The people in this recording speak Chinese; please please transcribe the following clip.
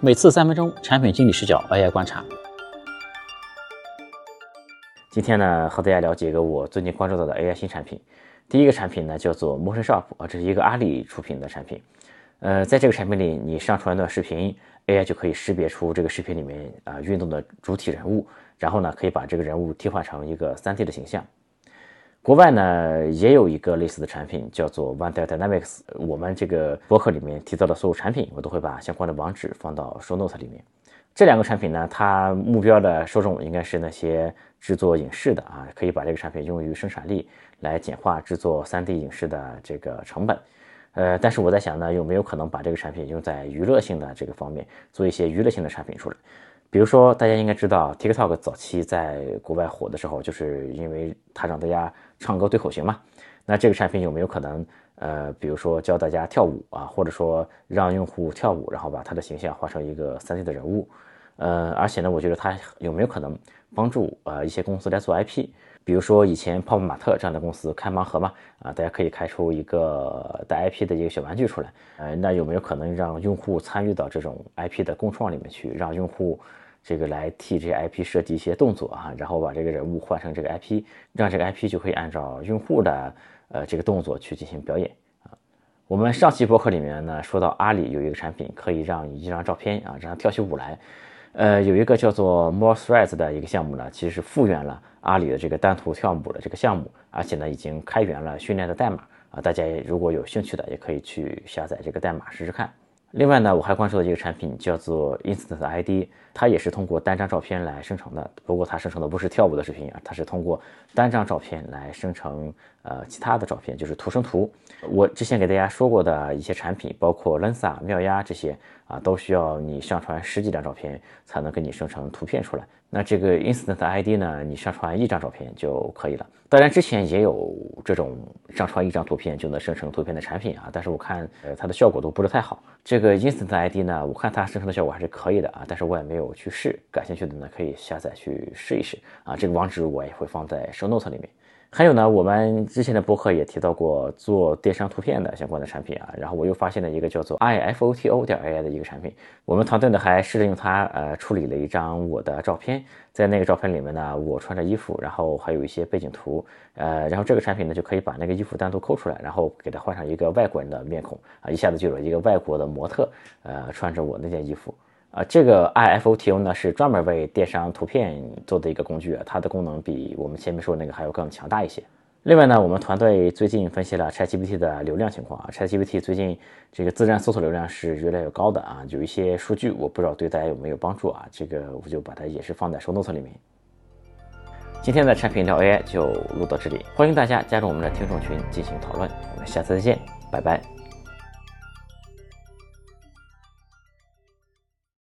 每次三分钟，产品经理视角 AI 观察。今天呢，和大家了解一个我最近关注到的 AI 新产品。第一个产品呢，叫做 Motion Shop 啊，这是一个阿里出品的产品。呃，在这个产品里，你上传一段视频，AI 就可以识别出这个视频里面啊运动的主体人物，然后呢，可以把这个人物替换成一个 3D 的形象。国外呢也有一个类似的产品，叫做 One Dynamics。我们这个博客里面提到的所有产品，我都会把相关的网址放到 Show Note 里面。这两个产品呢，它目标的受众应该是那些制作影视的啊，可以把这个产品用于生产力，来简化制作 3D 影视的这个成本。呃，但是我在想呢，有没有可能把这个产品用在娱乐性的这个方面，做一些娱乐性的产品出来？比如说，大家应该知道，TikTok 早期在国外火的时候，就是因为它让大家唱歌对口型嘛。那这个产品有没有可能，呃，比如说教大家跳舞啊，或者说让用户跳舞，然后把他的形象画成一个 3D 的人物？呃，而且呢，我觉得它有没有可能帮助呃一些公司来做 IP？比如说以前泡泡玛特这样的公司开盲盒嘛，啊，大家可以开出一个带 IP 的一个小玩具出来，呃，那有没有可能让用户参与到这种 IP 的共创里面去，让用户这个来替这些 IP 设计一些动作啊，然后把这个人物换成这个 IP，让这个 IP 就可以按照用户的呃这个动作去进行表演啊。我们上期博客里面呢说到阿里有一个产品可以让一张照片啊让它跳起舞来。呃，有一个叫做 More Threads 的一个项目呢，其实是复原了阿里的这个单图跳舞的这个项目，而且呢，已经开源了训练的代码啊。大家如果有兴趣的，也可以去下载这个代码试试看。另外呢，我还关注到一个产品，叫做 Instant ID，它也是通过单张照片来生成的。不过它生成的不是跳舞的视频啊，它是通过单张照片来生成呃其他的照片，就是图生图。我之前给大家说过的一些产品，包括 Lensa、妙压这些啊，都需要你上传十几张照片才能给你生成图片出来。那这个 Instant ID 呢，你上传一张照片就可以了。当然之前也有这种上传一张图片就能生成图片的产品啊，但是我看呃它的效果都不是太好。这这个 Instant ID 呢，我看它生成的效果还是可以的啊，但是我也没有去试。感兴趣的呢，可以下载去试一试啊。这个网址我也会放在 Show Note 里面。还有呢，我们之前的博客也提到过做电商图片的相关的产品啊，然后我又发现了一个叫做 i f o t o 点 AI 的一个产品，我们团队呢还试着用它呃处理了一张我的照片，在那个照片里面呢，我穿着衣服，然后还有一些背景图，呃，然后这个产品呢就可以把那个衣服单独抠出来，然后给它换上一个外国人的面孔啊，一下子就有一个外国的模特呃穿着我那件衣服。啊，这个 iFOTO 呢是专门为电商图片做的一个工具啊，它的功能比我们前面说的那个还要更强大一些。另外呢，我们团队最近分析了 ChatGPT 的流量情况啊，ChatGPT 最近这个自然搜索流量是越来越高的啊，有一些数据我不知道对大家有没有帮助啊，这个我就把它也是放在 Show Notes 里面。今天的产品聊 AI 就录到这里，欢迎大家加入我们的听众群进行讨论，我们下次再见，拜拜。